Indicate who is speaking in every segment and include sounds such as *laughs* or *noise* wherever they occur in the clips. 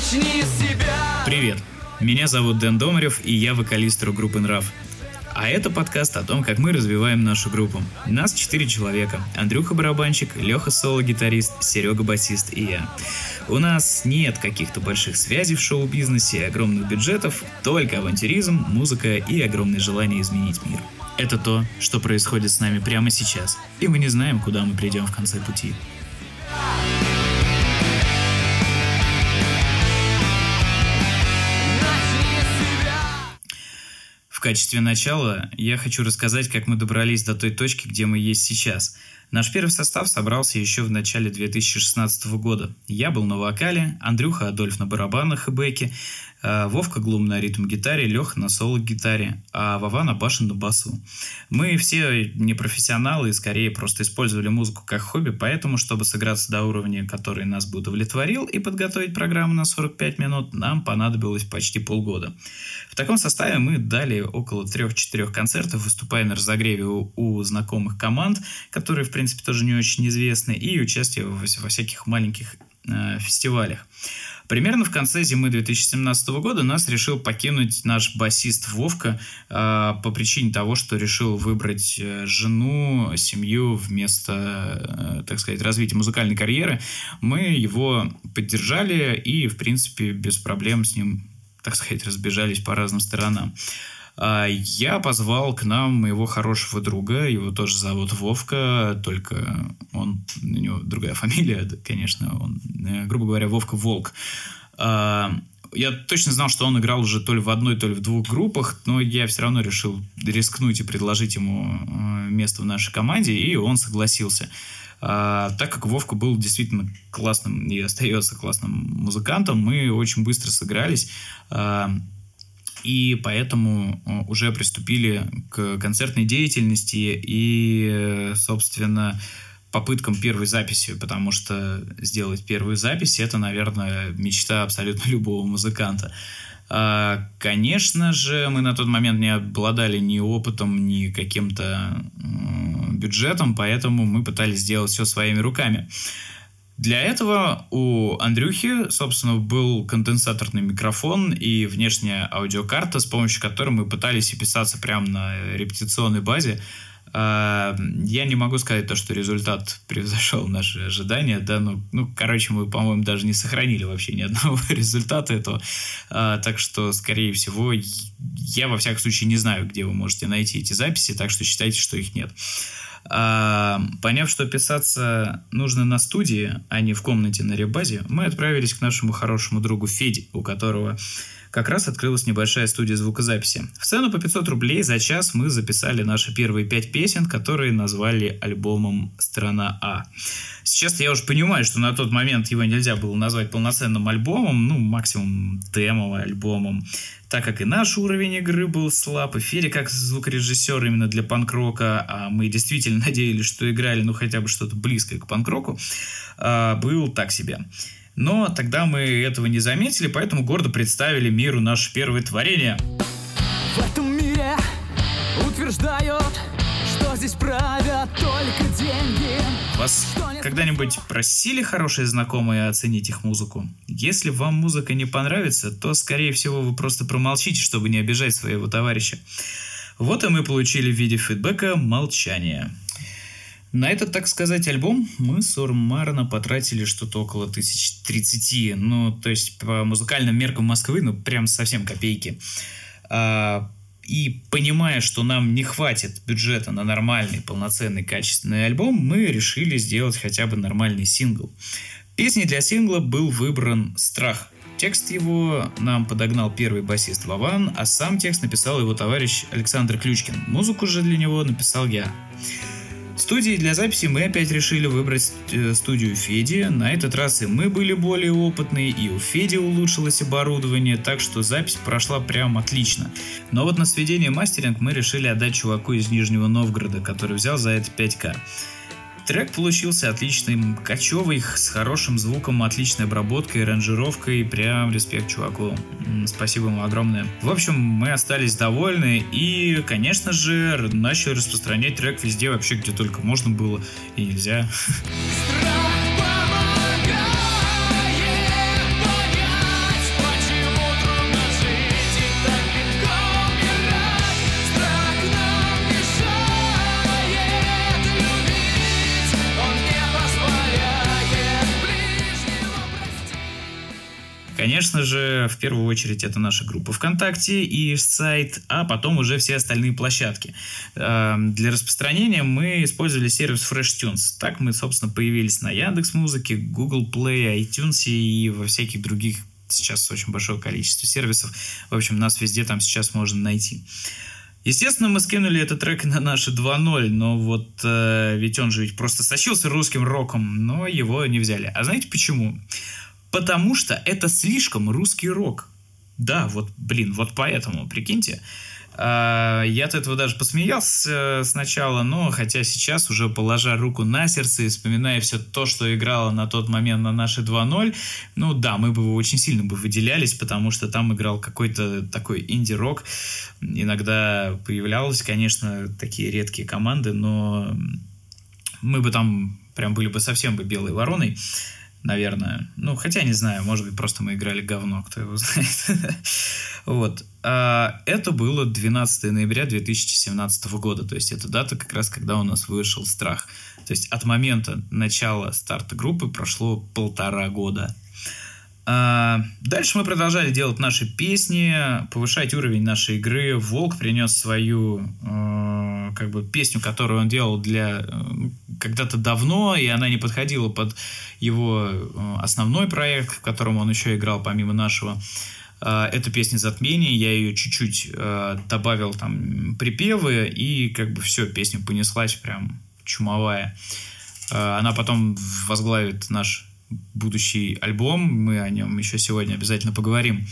Speaker 1: Начни с себя.
Speaker 2: Привет, меня зовут Дэн Домарев, и я вокалист группы «Нрав». А это подкаст о том, как мы развиваем нашу группу. Нас четыре человека. Андрюха барабанщик, Леха соло-гитарист, Серега басист и я. У нас нет каких-то больших связей в шоу-бизнесе и огромных бюджетов, только авантюризм, музыка и огромное желание изменить мир. Это то, что происходит с нами прямо сейчас, и мы не знаем, куда мы придем в конце пути. В качестве начала я хочу рассказать, как мы добрались до той точки, где мы есть сейчас. Наш первый состав собрался еще в начале 2016 года. Я был на вокале, Андрюха Адольф на барабанах и бэке, Вовка Глум на ритм-гитаре, Леха на соло-гитаре, а Вова на башен на басу. Мы все не профессионалы и скорее просто использовали музыку как хобби, поэтому, чтобы сыграться до уровня, который нас бы удовлетворил, и подготовить программу на 45 минут, нам понадобилось почти полгода. В таком составе мы дали около 3-4 концертов, выступая на разогреве у, у знакомых команд, которые, в принципе, тоже не очень известны, и участие во, во всяких маленьких э, фестивалях. Примерно в конце зимы 2017 года нас решил покинуть наш басист Вовка э, по причине того, что решил выбрать э, жену, семью вместо, э, так сказать, развития музыкальной карьеры. Мы его поддержали и, в принципе, без проблем с ним, так сказать, разбежались по разным сторонам. Я позвал к нам моего хорошего друга, его тоже зовут Вовка, только он, у него другая *laughs* фамилия, конечно, он, э, грубо говоря, Вовка Волк. А, я точно знал, что он играл уже то ли в одной, то ли в двух группах, но я все равно решил рискнуть и предложить ему э, место в нашей команде, и он согласился. А, так как Вовка был действительно классным и остается классным музыкантом, мы очень быстро сыгрались. А, и поэтому э, уже приступили к концертной деятельности и, собственно, попыткам первой записи, потому что сделать первую запись это, наверное, мечта абсолютно *laughs* любого музыканта. А, конечно же, мы на тот момент не обладали ни опытом, ни каким-то бюджетом, поэтому мы пытались сделать все своими руками. Для этого у Андрюхи, собственно, был конденсаторный микрофон и внешняя аудиокарта, с помощью которой мы пытались писаться прямо на репетиционной базе. А, я не могу сказать то, что результат *laughs* превзошел наши ожидания, да, ну, ну, короче, мы, по-моему, даже не сохранили вообще ни *laughs* одного результата этого, а, так что, скорее всего, я, во всяком случае, не знаю, где вы можете найти эти записи, так что считайте, что их нет. А, поняв, что писаться нужно на студии, а не в комнате на ребазе, мы отправились к нашему хорошему другу Феде, у которого как раз открылась небольшая студия звукозаписи. В цену по 500 рублей за час мы записали наши первые пять песен, которые назвали альбомом «Страна А». Сейчас я уже понимаю, что на тот момент его нельзя было назвать полноценным альбомом, ну, максимум демо альбомом, так как и наш уровень игры был слаб, и Ферри как звукорежиссер именно для панк-рока, а мы действительно *laughs* надеялись, что играли, ну, хотя бы что-то близкое к панк-року, а, был так себе. Но тогда мы этого не заметили, поэтому гордо представили миру наше первое творение.
Speaker 1: В этом мире утверждают, что здесь правят только деньги.
Speaker 2: Вас когда-нибудь просили хорошие знакомые оценить их музыку? Если вам музыка не понравится, то, скорее всего, вы просто промолчите, чтобы не обижать своего товарища. Вот и мы получили в виде фидбэка молчание. На этот, так сказать, альбом мы суммарно потратили что-то около тысяч тридцати. Ну, то есть по музыкальным меркам Москвы, ну, прям совсем копейки. А, и понимая, что нам не хватит бюджета на нормальный, полноценный, качественный альбом, мы решили сделать хотя бы нормальный сингл. Песней для сингла был выбран «Страх». Текст его нам подогнал первый басист Вован, а сам текст написал его товарищ Александр Ключкин. Музыку же для него написал я. Студии для записи мы опять решили выбрать э, студию Феди. На этот раз и мы были более опытные, и у Феди улучшилось оборудование, так что запись прошла прям отлично. Но вот на сведение мастеринг мы решили отдать чуваку из Нижнего Новгорода, который взял за это 5к. Трек получился отличный, кочевый, с хорошим звуком, отличной обработкой, ранжировкой. Прям респект чуваку. Спасибо ему огромное. В общем, мы остались довольны и, конечно же, начали распространять трек везде вообще, где только можно было и нельзя. Конечно же, в первую очередь это наша группа ВКонтакте и сайт, а потом уже все остальные площадки. Эм, для распространения мы использовали сервис FreshTunes. Так мы, собственно, появились на Яндекс Музыке, Google Play, iTunes и во всяких других сейчас очень большое количество сервисов. В общем, нас везде там сейчас можно найти. Естественно, мы скинули этот трек на наши 2.0, но вот э, ведь он же ведь просто сочился русским роком, но его не взяли. А знаете почему? Потому что это слишком русский рок. Да, вот, блин, вот поэтому, прикиньте. А, я от этого даже посмеялся сначала, но хотя сейчас, уже положа руку на сердце и вспоминая все то, что играло на тот момент на наши 2.0, ну да, мы бы очень сильно бы выделялись, потому что там играл какой-то такой инди-рок. Иногда появлялись, конечно, такие редкие команды, но мы бы там прям были бы совсем бы белой вороной наверное. Ну, хотя не знаю, может быть, просто мы играли говно, кто его знает. *laughs* вот. А, это было 12 ноября 2017 года, то есть это дата как раз, когда у нас вышел страх. То есть от момента начала старта группы прошло полтора года. А, дальше мы продолжали делать наши песни, повышать уровень нашей игры. Волк принес свою э, как бы песню, которую он делал для э, когда-то давно, и она не подходила под его э, основной проект, в котором он еще играл помимо нашего. Э, это песня «Затмение», я ее чуть-чуть э, добавил там припевы, и как бы все, песня понеслась прям чумовая. Э, она потом возглавит наш будущий альбом, мы о нем еще сегодня обязательно поговорим.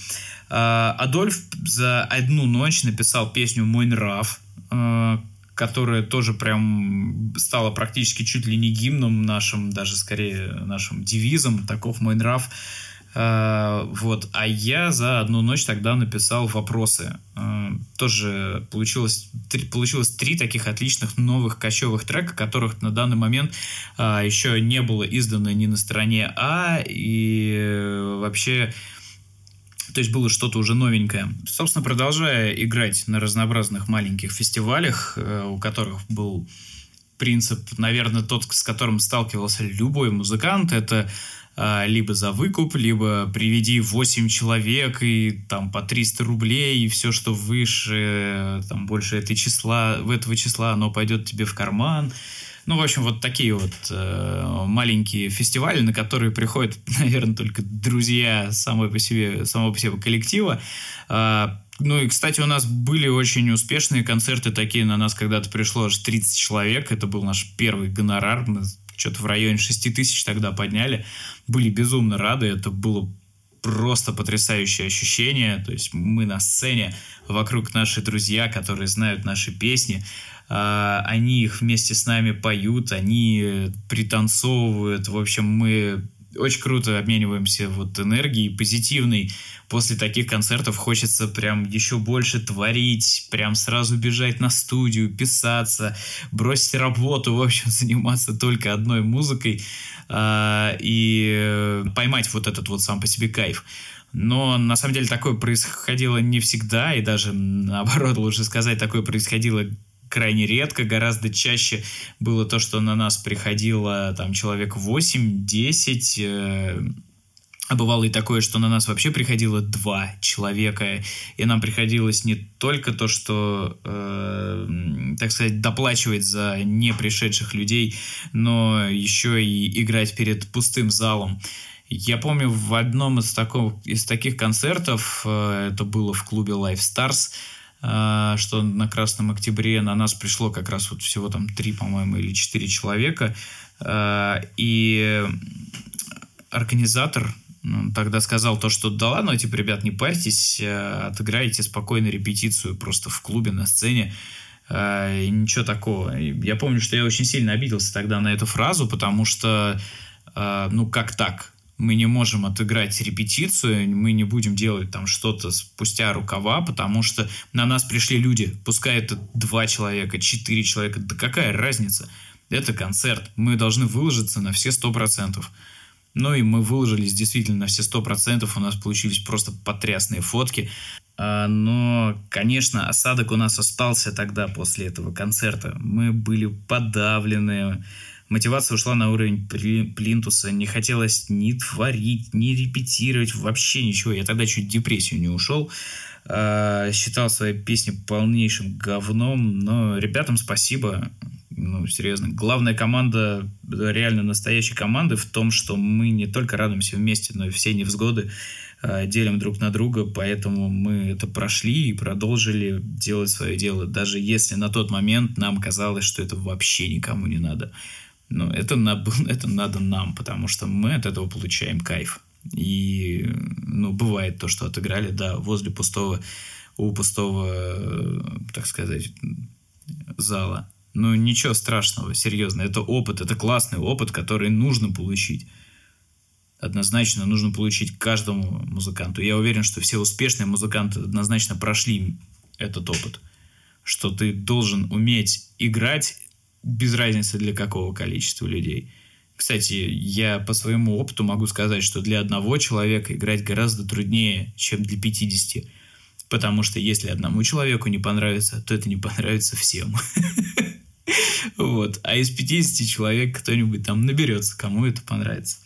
Speaker 2: А, Адольф за одну ночь написал песню «Мой нрав», а, которая тоже прям стала практически чуть ли не гимном нашим, даже скорее нашим девизом «Таков мой нрав». А, вот. А я за одну ночь тогда написал вопросы. А, тоже получилось, три, получилось три таких отличных новых кочевых трека, которых на данный момент а, еще не было издано ни на стороне А, и вообще то есть было что-то уже новенькое. Собственно, продолжая играть на разнообразных маленьких фестивалях, э, у которых был принцип, наверное, тот, с которым сталкивался любой музыкант, это а, либо за выкуп, либо приведи 8 человек и там по 300 рублей, и все, что выше, там больше этой числа, в этого числа, оно пойдет тебе в карман. Ну, в общем, вот такие вот э, маленькие фестивали, на которые приходят, *laughs* наверное, только друзья самого по себе, самого по себе коллектива. Э, ну и, кстати, у нас были очень успешные концерты такие. На нас когда-то пришло аж 30 человек. Это был наш первый гонорар. Мы что-то в районе 6 тысяч тогда подняли. Были безумно рады, это было просто потрясающее ощущение. То есть мы на сцене, вокруг наши друзья, которые знают наши песни, а, они их вместе с нами поют, они пританцовывают. В общем, мы очень круто обмениваемся вот энергией позитивной. После таких концертов хочется прям еще больше творить, прям сразу бежать на студию, писаться, бросить работу, в общем, *laughs* заниматься только одной музыкой э, и поймать вот этот вот сам по себе кайф. Но на самом деле такое происходило не всегда, и даже наоборот, лучше сказать, такое происходило крайне редко, гораздо чаще было то, что на нас приходило там человек 8-10, э, а бывало и такое, что на нас вообще приходило два человека, и нам приходилось не только то, что, э, так сказать, доплачивать за не пришедших людей, но еще и играть перед пустым залом. Я помню в одном из, такого, из таких концертов, э, это было в клубе Live Stars, что на Красном Октябре на нас пришло как раз вот всего там три, по-моему, или четыре человека. А, и организатор ну, тогда сказал то, что да ладно, типа, ребят, не парьтесь, а, отыграйте спокойно репетицию просто в клубе, на сцене. И ничего такого. Я помню, что я очень сильно обиделся тогда на эту фразу, потому что, ну, как так? Мы не можем отыграть репетицию, мы не будем делать там что-то спустя рукава, потому что на нас пришли люди, пускай это два человека, четыре человека, да какая разница? Это концерт, мы должны выложиться на все сто процентов. Ну и мы выложились действительно на все сто процентов, у нас получились просто потрясные фотки. А, но, конечно, осадок у нас остался тогда после этого концерта. Мы были подавлены, мотивация ушла на уровень плинтуса, не хотелось ни творить, ни репетировать, вообще ничего. Я тогда чуть в депрессию не ушел, а, считал свои песни полнейшим говном, но ребятам спасибо, ну, серьезно. Главная команда, реально настоящей команды в том, что мы не только радуемся вместе, но и все невзгоды э, делим друг на друга, поэтому мы это прошли и продолжили делать свое дело, даже если на тот момент нам казалось, что это вообще никому не надо. Но это, *laughs* это надо нам, потому что мы от этого получаем кайф. И, ну, бывает то, что отыграли, да, возле пустого, у пустого, э, так сказать, зала. Ну, ничего страшного, серьезно. Это опыт, это классный опыт, который нужно получить. Однозначно нужно получить каждому музыканту. Я уверен, что все успешные музыканты однозначно прошли этот опыт. Что ты должен уметь играть без разницы для какого количества людей. Кстати, я по своему опыту могу сказать, что для одного человека играть гораздо труднее, чем для 50. Потому что если одному человеку не понравится, то это не понравится всем. *laughs* Вот. А из 50 человек кто-нибудь там наберется, кому это понравится.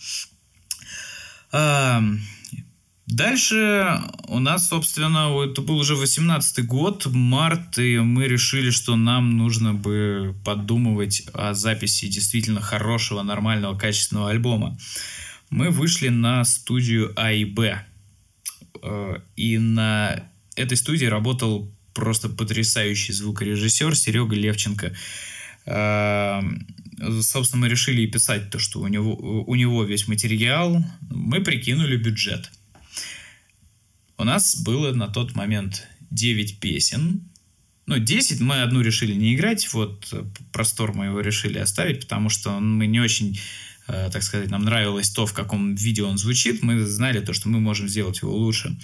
Speaker 2: Дальше у нас, собственно, это был уже 18 год, март, и мы решили, что нам нужно бы подумывать о записи действительно хорошего, нормального, качественного альбома. Мы вышли на студию А и Б. Э, и на этой студии работал просто потрясающий звукорежиссер Серега Левченко. Эм, собственно, мы решили и писать то, что у него, у него весь материал. Мы прикинули бюджет. У нас было на тот момент 9 песен. Ну, 10 мы одну решили не играть. Вот простор мы его решили оставить, потому что мы не очень э, так сказать, нам нравилось то, в каком виде он звучит. Мы знали то, что мы можем сделать его лучше.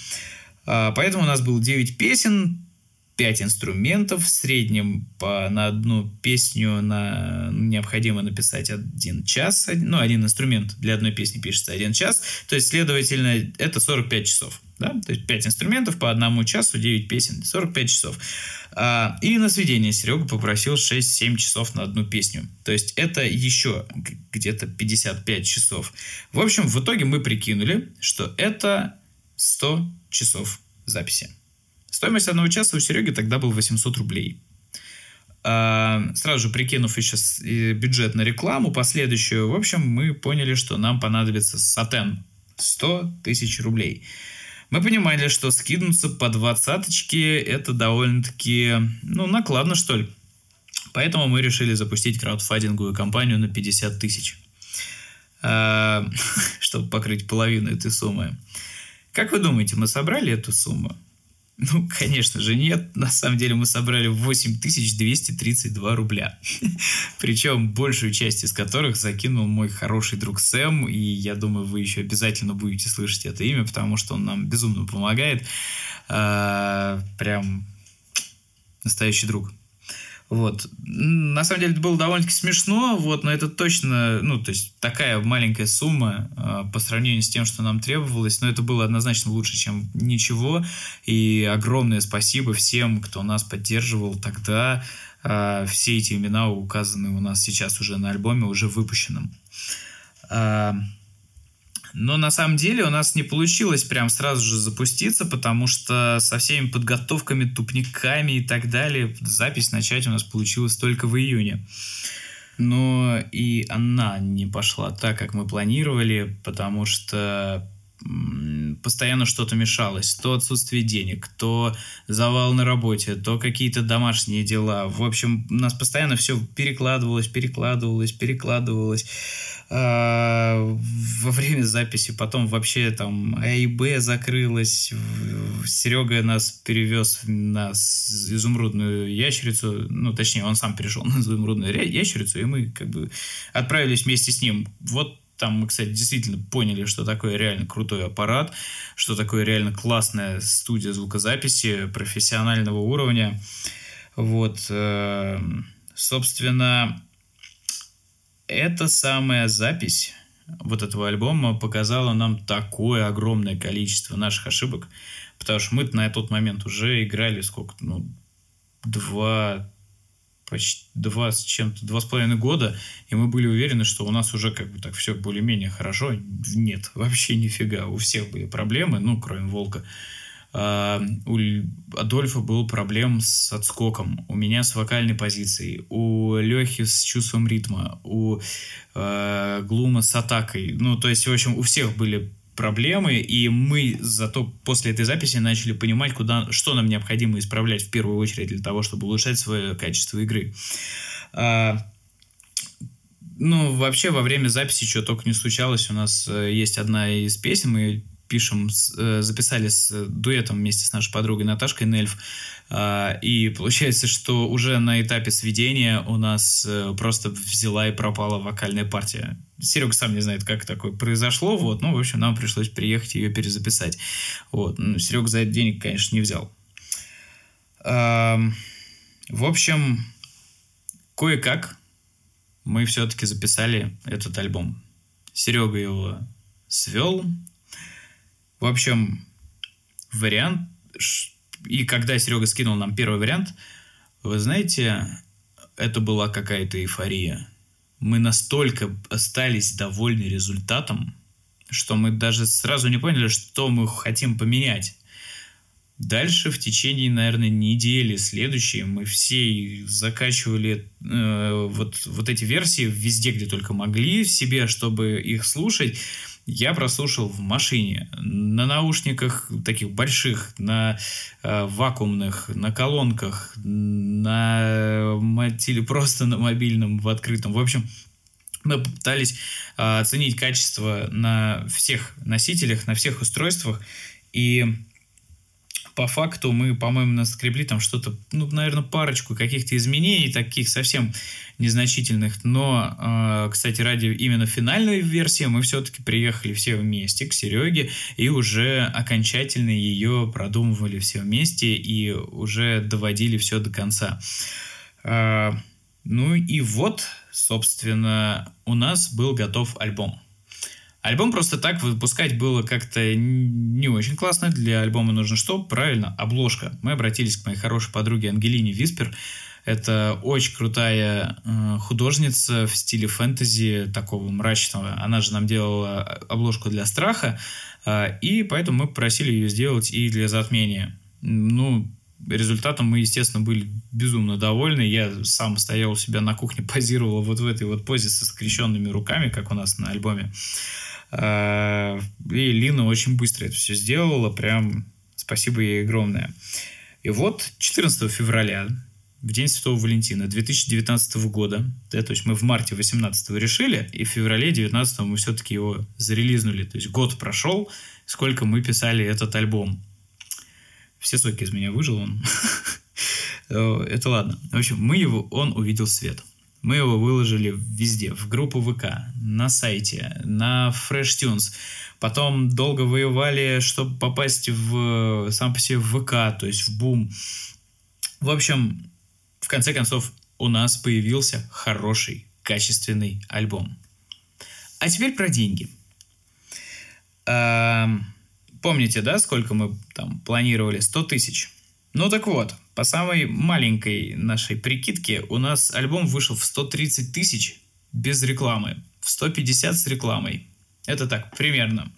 Speaker 2: А, поэтому у нас было 9 песен, 5 инструментов. В среднем по, на одну песню на, необходимо написать один час. Ну, один инструмент для одной песни пишется один час. То есть, следовательно, это 45 часов. Да? То есть 5 инструментов по одному часу, 9 песен, 45 часов. А, и на сведение Серега попросил 6-7 часов на одну песню. То есть это еще где-то 55 часов. В общем, в итоге мы прикинули, что это 100 часов записи. Стоимость одного часа у Сереги тогда был 800 рублей. А, сразу же прикинув еще бюджет на рекламу последующую, в общем, мы поняли, что нам понадобится сатен 100 тысяч рублей. Мы понимали, что скинуться по двадцаточке это довольно-таки, ну, накладно, что ли. Поэтому мы решили запустить краудфандинговую кампанию на 50 тысяч, а, *laughs* чтобы покрыть половину этой суммы. Как вы думаете, мы собрали эту сумму? Ну, конечно же, нет. На самом деле мы собрали 8232 рубля. *laughs* Причем большую часть из которых закинул мой хороший друг Сэм. И я думаю, вы еще обязательно будете слышать это имя, потому что он нам безумно помогает. А, прям настоящий друг. Вот. На самом деле это было довольно-таки смешно, вот, но это точно, ну, то есть такая маленькая сумма э, по сравнению с тем, что нам требовалось, но это было однозначно лучше, чем ничего. И огромное спасибо всем, кто нас поддерживал тогда. Э, все эти имена указаны у нас сейчас уже на альбоме, уже выпущенном. Э, но на самом деле у нас не получилось прям сразу же запуститься, потому что со всеми подготовками, тупниками и так далее запись начать у нас получилось только в июне. Но и она не пошла так, как мы планировали, потому что постоянно что-то мешалось. То отсутствие денег, то завал на работе, то какие-то домашние дела. В общем, у нас постоянно все перекладывалось, перекладывалось, перекладывалось. А, во время записи, потом вообще там А и Б закрылась, Серега нас перевез на изумрудную ящерицу, ну, точнее, он сам перешел на изумрудную ящерицу, и мы как бы отправились вместе с ним. Вот там мы, кстати, действительно поняли, что такое реально крутой аппарат, что такое реально классная студия звукозаписи профессионального уровня. Вот, э, собственно, эта самая запись вот этого альбома показала нам такое огромное количество наших ошибок, потому что мы на тот момент уже играли сколько, ну, два, почти два с чем-то, два с половиной года, и мы были уверены, что у нас уже как бы так все более-менее хорошо. Нет, *laughs* вообще нифига. У всех были проблемы, ну, кроме Волка. А, у Адольфа был проблем с отскоком, у меня с вокальной позицией, у Лехи с чувством ритма, у э, Глума с атакой. Ну, то есть, в общем, у всех были проблемы, и мы зато после этой записи начали понимать, куда, что нам необходимо исправлять в первую очередь для того, чтобы улучшать свое качество игры. А, ну, вообще, во время записи что только не случалось. У нас э, есть одна из песен, мы пишем, э, записали с дуэтом вместе с нашей подругой Наташкой Нельф. А, и получается, что уже на этапе сведения у нас э, просто взяла и пропала вокальная партия. Серега сам не знает, как такое произошло, вот, ну, в общем, нам пришлось приехать ее перезаписать. Вот, ну, Серега за это денег, конечно, не взял. В общем, кое-как мы все-таки записали этот альбом. Серега его свел, в общем, вариант... И когда Серега скинул нам первый вариант, вы знаете, это была какая-то эйфория. Мы настолько остались довольны результатом, что мы даже сразу не поняли, что мы хотим поменять. Дальше в течение, наверное, недели следующей мы все закачивали э, вот, вот эти версии везде, где только могли себе, чтобы их слушать я прослушал в машине, на наушниках таких больших, на э, вакуумных, на колонках, на или просто на мобильном, в открытом. В общем, мы попытались э, оценить качество на всех носителях, на всех устройствах. И по факту мы, по-моему, наскребли там что-то, ну, наверное, парочку каких-то изменений, таких совсем незначительных. Но, э, кстати, ради именно финальной версии мы все-таки приехали все вместе к Сереге и уже окончательно ее продумывали все вместе и уже доводили все до конца. Э, ну и вот, собственно, у нас был готов альбом. Альбом просто так выпускать было как-то не очень классно. Для альбома нужно что? Правильно, обложка. Мы обратились к моей хорошей подруге Ангелине Виспер. Это очень крутая э, художница в стиле фэнтези, такого мрачного. Она же нам делала обложку для страха, э, и поэтому мы попросили ее сделать и для затмения. Ну, результатом мы, естественно, были безумно довольны. Я сам стоял у себя на кухне, *laughs* позировал вот в этой вот позе со скрещенными руками, как у нас на альбоме. И Лина очень быстро это все сделала, прям спасибо ей огромное. И вот 14 февраля, в день Святого Валентина 2019 года, да, то есть мы в марте 18 решили, и в феврале 19 мы все-таки его зарелизнули. То есть год прошел, сколько мы писали этот альбом. Все соки из меня выжил он. *laughs* Это ладно. В общем, мы его, он увидел свет. Мы его выложили везде, в группу ВК, на сайте, на FreshTunes. Потом долго воевали, чтобы попасть в сам по себе в ВК, то есть в бум. В общем, в конце концов, у нас появился хороший, качественный альбом. А теперь про деньги. Помните, да, сколько мы там планировали? 100 тысяч. Ну так вот, по самой маленькой нашей прикидке, у нас альбом вышел в 130 тысяч без рекламы, в 150 с рекламой. Это так, примерно.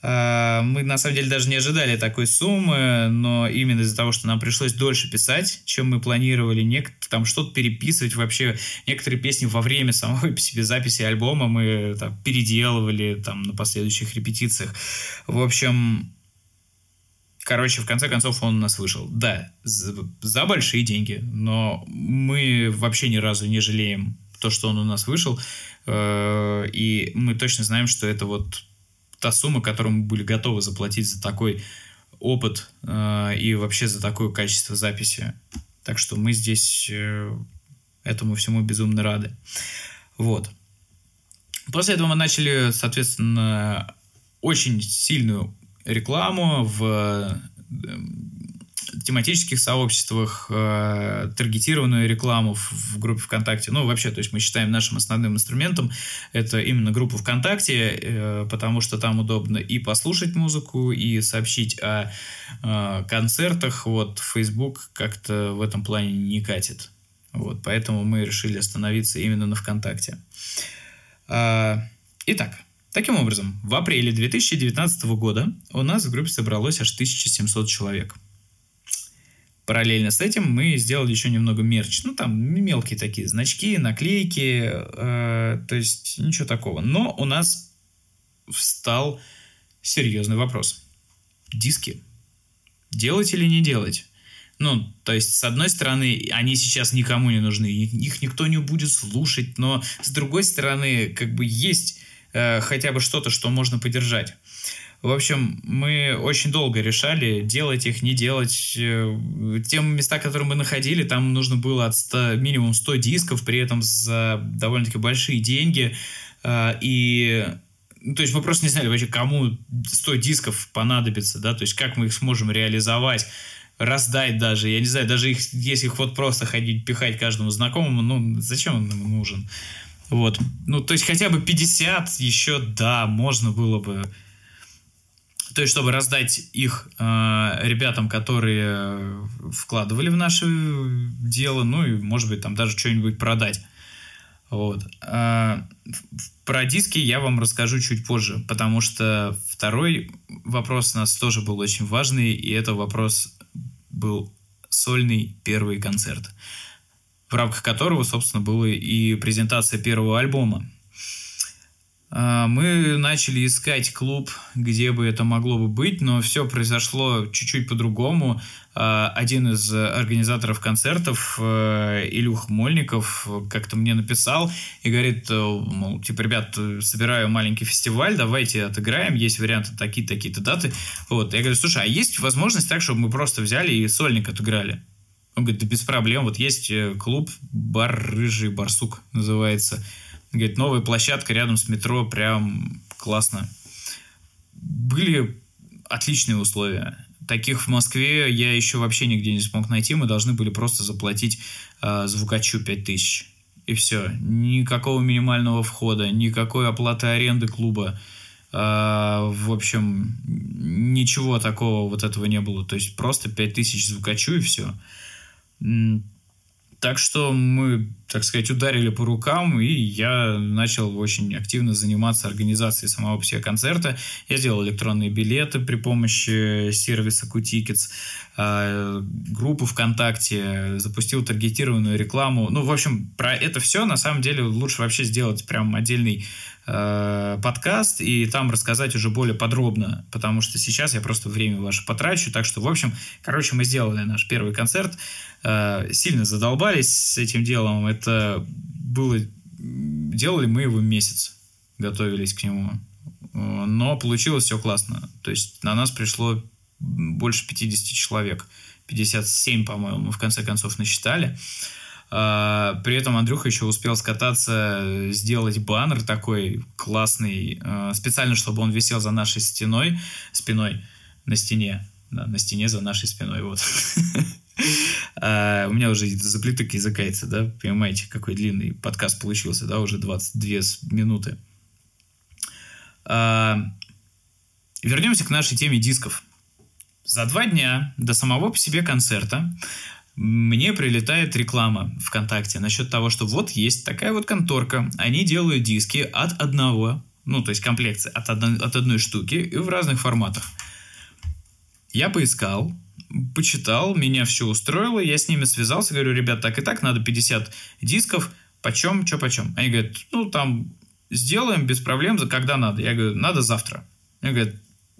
Speaker 2: А, мы на самом деле даже не ожидали такой суммы, но именно из-за того, что нам пришлось дольше писать, чем мы планировали, нек- там что-то переписывать вообще, некоторые песни во время самой *laughs* себе записи альбома мы там, переделывали там на последующих репетициях. В общем, Короче, в конце концов он нас вышел. Да, за, за большие деньги, но мы вообще ни разу не жалеем то, что он у нас вышел. Э, и мы точно знаем, что это вот та сумма, которую мы были готовы заплатить за такой опыт э, и вообще за такое качество записи. Так что мы здесь э, этому всему безумно рады. Вот. После этого мы начали, соответственно, очень сильную рекламу в эм, тематических сообществах, э, таргетированную рекламу в, в группе ВКонтакте. Ну, вообще, то есть мы считаем нашим основным инструментом это именно группу ВКонтакте, э, потому что там удобно и послушать музыку, и сообщить о э, концертах. Вот Facebook как-то в этом плане не катит. Вот, поэтому мы решили остановиться именно на ВКонтакте. А, итак, таким образом, в апреле 2019 года у нас в группе собралось аж 1700 человек. Параллельно с этим мы сделали еще немного мерч. Ну, там мелкие такие значки, наклейки, э, то есть ничего такого. Но у нас встал серьезный вопрос. Диски. Делать или не делать? Ну, то есть, с одной стороны, они сейчас никому не нужны, их никто не будет слушать, но с другой стороны, как бы есть э, хотя бы что-то, что можно поддержать. В общем, мы очень долго решали, делать их, не делать. Э, те места, которые мы находили, там нужно было от 100, минимум 100 дисков, при этом за довольно-таки большие деньги. Э, и ну, то есть мы просто не знали вообще, кому 100 дисков понадобится, да, то есть как мы их сможем реализовать раздать даже, я не знаю, даже их, если их вот просто ходить, пихать каждому знакомому, ну, зачем он ему нужен? Вот. Ну, то есть хотя бы 50 еще, да, можно было бы. То есть, чтобы раздать их э, ребятам, которые вкладывали в наше дело, ну и, может быть, там даже что-нибудь продать. Вот. А, про диски я вам расскажу чуть позже, потому что второй вопрос у нас тоже был очень важный, и это вопрос был сольный первый концерт, в рамках которого, собственно, была и презентация первого альбома. А, мы начали искать клуб, где бы это могло бы быть, но все произошло чуть-чуть по-другому. А, один из организаторов концертов, э, Илюх Мольников, как-то мне написал и говорит, э, мол, типа, ребят, собираю маленький фестиваль, давайте отыграем, есть варианты такие-то, такие-то даты. Вот, я говорю, слушай, а есть возможность так, чтобы мы просто взяли и сольник отыграли? Он говорит, да без проблем, вот есть э, клуб «Бар Рыжий Барсук» называется – Говорит, новая площадка рядом с метро, прям классно. Были отличные условия. Таких в Москве я еще вообще нигде не смог найти. Мы должны были просто заплатить э, звукачу 5000. И все. Никакого минимального входа, никакой оплаты аренды клуба. Э, в общем, ничего такого вот этого не было. То есть просто 5000 звукачу и все. Так что мы, так сказать, ударили по рукам, и я начал очень активно заниматься организацией самого себе концерта. Я сделал электронные билеты при помощи сервиса QTickets, а, группу ВКонтакте, запустил таргетированную рекламу. Ну, в общем, про это все на самом деле лучше вообще сделать прям отдельный э, подкаст и там рассказать уже более подробно, потому что сейчас я просто время ваше потрачу. Так что, в общем, короче, мы сделали наш первый концерт, э, сильно задолбались с этим делом. Это было... Делали мы его месяц, готовились к нему. Но получилось все классно. То есть на нас пришло больше 50 человек. 57, по-моему, мы в конце концов насчитали. При этом Андрюха еще успел скататься, сделать баннер такой классный, а, специально, чтобы он висел за нашей стеной, спиной на стене. Да, на стене за нашей спиной, вот. *laughs* А, у меня уже заплиток языкается, да, понимаете, какой длинный подкаст получился, да, уже 22 минуты. Вернемся к нашей теме дисков. За два дня до самого по себе концерта мне прилетает реклама ВКонтакте насчет того, что вот есть такая вот конторка, они делают диски от одного, ну, то есть комплекции от, одной, от одной штуки и в разных форматах. Я поискал, почитал, меня все устроило, я с ними связался, говорю, ребят, так и так, надо 50 дисков, почем, что почем. Они говорят, ну, там, сделаем без проблем, когда надо. Я говорю, надо завтра. Они говорят,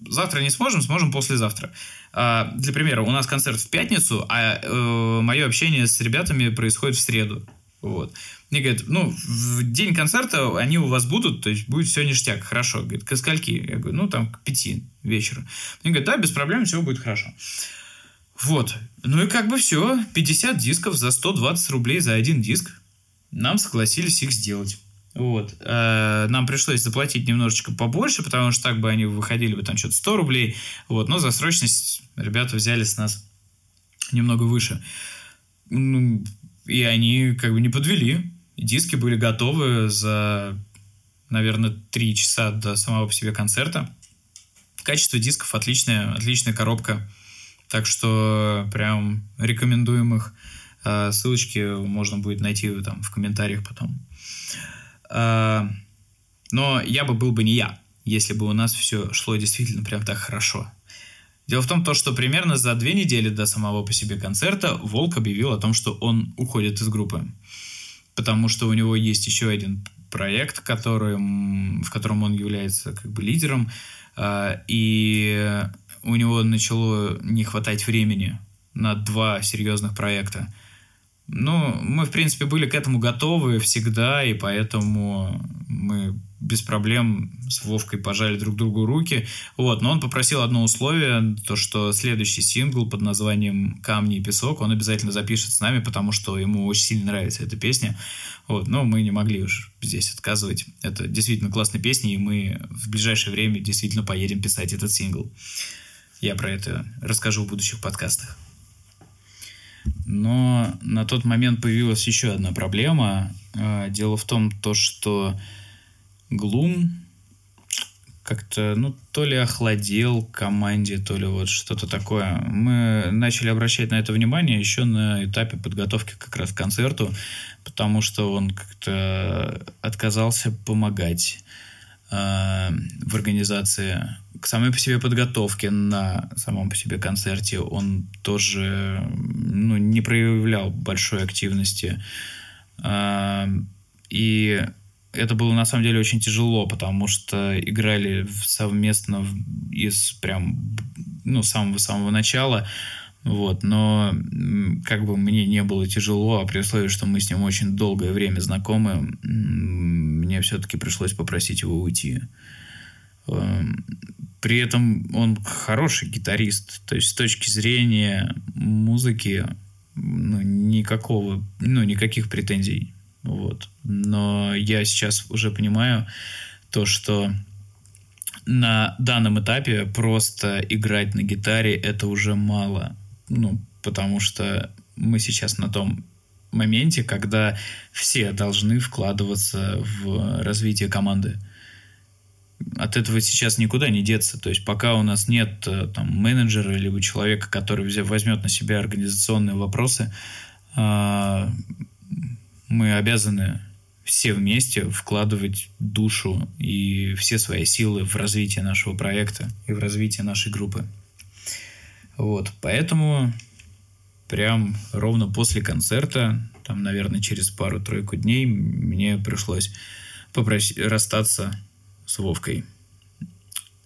Speaker 2: завтра не сможем, сможем послезавтра. А, для примера, у нас концерт в пятницу, а э, мое общение с ребятами происходит в среду. Вот. Мне говорят, ну, в день концерта они у вас будут, то есть будет все ништяк, хорошо. Говорит, к скольки? Я говорю, ну, там, к пяти вечера. Мне говорят, да, без проблем, все будет хорошо. Вот. Ну и как бы все, 50 дисков за 120 рублей за один диск. Нам согласились их сделать. Вот. Э, нам пришлось заплатить немножечко побольше, потому что так бы они выходили бы там что-то 100 рублей. Вот. Но за срочность ребята взяли с нас немного выше. Ну, и они как бы не подвели. Диски были готовы за, наверное, 3 часа до самого по себе концерта. Качество дисков отличное, отличная коробка. Так что прям рекомендуем их Э, ссылочки можно будет найти там в комментариях потом. Э, но я бы был бы не я, если бы у нас все шло действительно прям так хорошо. Дело в том, то, что примерно за две недели до самого по себе концерта Волк объявил о том, что он уходит из группы. Потому что у него есть еще один проект, которым, в котором он является как бы лидером, а, и у него начало не хватать времени на два серьезных проекта. Ну, мы, в принципе, были к этому готовы всегда, и поэтому мы без проблем с Вовкой пожали друг другу руки. Вот, но он попросил одно условие, то, что следующий сингл под названием «Камни и песок» он обязательно запишет с нами, потому что ему очень сильно нравится эта песня. Вот, но мы не могли уж здесь отказывать. Это действительно классная песня, и мы в ближайшее время действительно поедем писать этот сингл. Я про это расскажу в будущих подкастах. Но на тот момент появилась еще одна проблема. А, дело в том, то, что Глум как-то, ну, то ли охладел команде, то ли вот что-то такое. Мы начали обращать на это внимание еще на этапе подготовки как раз к концерту, потому что он как-то отказался помогать в организации к самой по себе подготовке на самом по себе концерте он тоже ну, не проявлял большой активности. А, и это было на самом деле очень тяжело, потому что играли совместно из прям ну, самого-самого начала. Вот, но как бы мне не было тяжело, а при условии, что мы с ним очень долгое время знакомы, мне все-таки пришлось попросить его уйти. Эм, при этом он хороший гитарист. То есть с точки зрения музыки ну, никакого, ну, никаких претензий. Вот. Но я сейчас уже понимаю то, что на данном этапе просто играть на гитаре это уже мало. Ну, потому что мы сейчас на том моменте, когда все должны вкладываться в развитие команды от этого сейчас никуда не деться. То есть пока у нас нет э, там, менеджера либо человека, который возьмет на себя организационные вопросы, а, мы обязаны все вместе вкладывать душу и все свои силы в развитие нашего проекта и в развитие нашей группы. Вот, поэтому прям ровно после концерта, там, наверное, через пару-тройку дней мне пришлось попросить расстаться с Вовкой.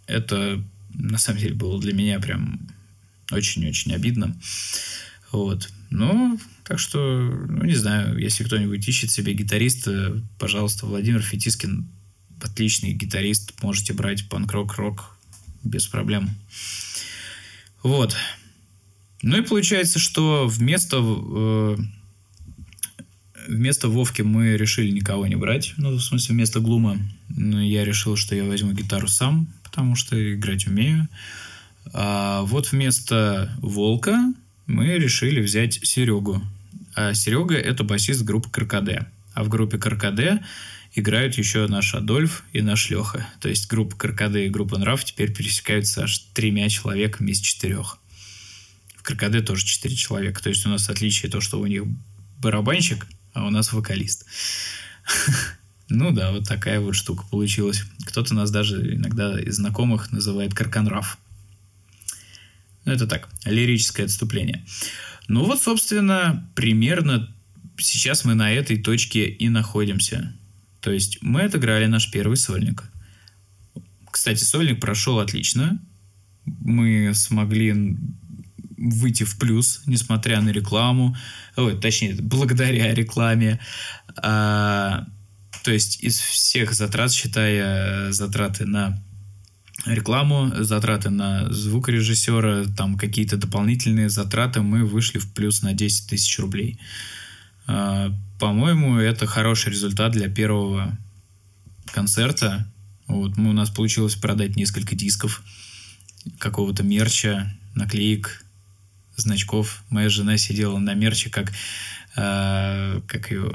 Speaker 2: Это, на самом деле, было для меня прям очень-очень обидно. Вот. Ну, так что, ну, не знаю, если кто-нибудь ищет себе гитариста, пожалуйста, Владимир Фетискин отличный гитарист, можете брать панк-рок, рок без проблем. Вот. Ну и получается, что вместо э, вместо Вовки мы решили никого не брать, ну, в смысле, вместо Глума. Я решил, что я возьму гитару сам, потому что играть умею. А вот вместо Волка мы решили взять Серегу. А Серега – это басист группы Каркаде. А в группе Каркаде играют еще наш Адольф и наш Леха. То есть группа Каркаде и группа Нрав теперь пересекаются аж тремя человеками из четырех. В Каркаде тоже четыре человека. То есть у нас отличие то, что у них барабанщик – а у нас вокалист. *laughs* Ну да, вот такая вот штука получилась. Кто-то нас даже иногда из знакомых называет Карканраф. Ну, это так, лирическое отступление. Ну вот, собственно, примерно сейчас мы на этой точке и находимся. То есть мы отыграли наш первый сольник. Кстати, сольник прошел отлично. Мы смогли выйти в плюс, несмотря на рекламу, ой, точнее, благодаря рекламе. А, то есть из всех затрат, считая затраты на рекламу, затраты на звукорежиссера, там какие-то дополнительные затраты, мы вышли в плюс на 10 тысяч рублей. А, по-моему, это хороший результат для первого концерта. Вот, мы, у нас получилось продать несколько дисков, какого-то мерча, наклеек, значков. Моя жена сидела на мерче, как, э, как ее,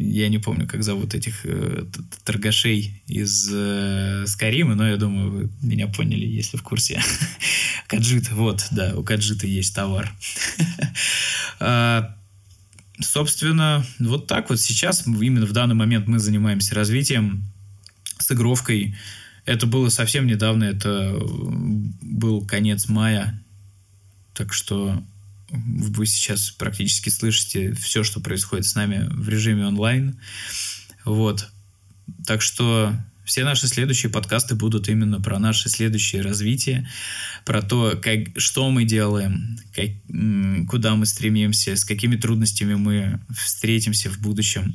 Speaker 2: я не помню, как зовут этих э, торгашей из э, Скарима, но я думаю, вы меня поняли, если в курсе. *laughs* Каджит, вот, да, у Каджита есть товар. *laughs* А, собственно, вот так вот сейчас, именно в данный момент мы занимаемся развитием, сыгровкой. Это было совсем недавно, это был конец мая, так что вы сейчас практически слышите все, что происходит с нами в режиме онлайн. Вот. Так что все наши следующие подкасты будут именно про наше следующее развитие, про то, как, что мы делаем, как, куда мы стремимся, с какими трудностями мы встретимся в будущем.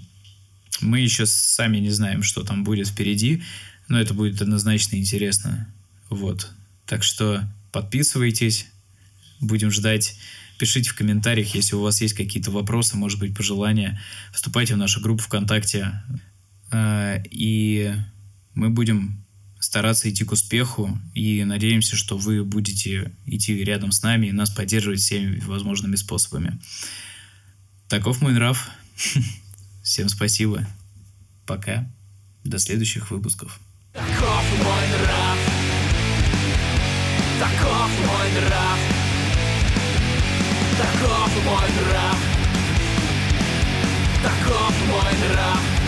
Speaker 2: Мы еще сами не знаем, что там будет впереди, но это будет однозначно интересно. Вот. Так что подписывайтесь, будем ждать Пишите в комментариях, если у вас есть какие-то вопросы, может быть, пожелания. Вступайте в нашу группу ВКонтакте. А, и мы будем стараться идти к успеху и надеемся, что вы будете идти рядом с нами и нас поддерживать всеми возможными способами. Таков мой нрав. *laughs* Всем спасибо. Пока. До следующих выпусков. Таков мой нрав. Таков мой нрав. Таков мой нрав. Таков мой нрав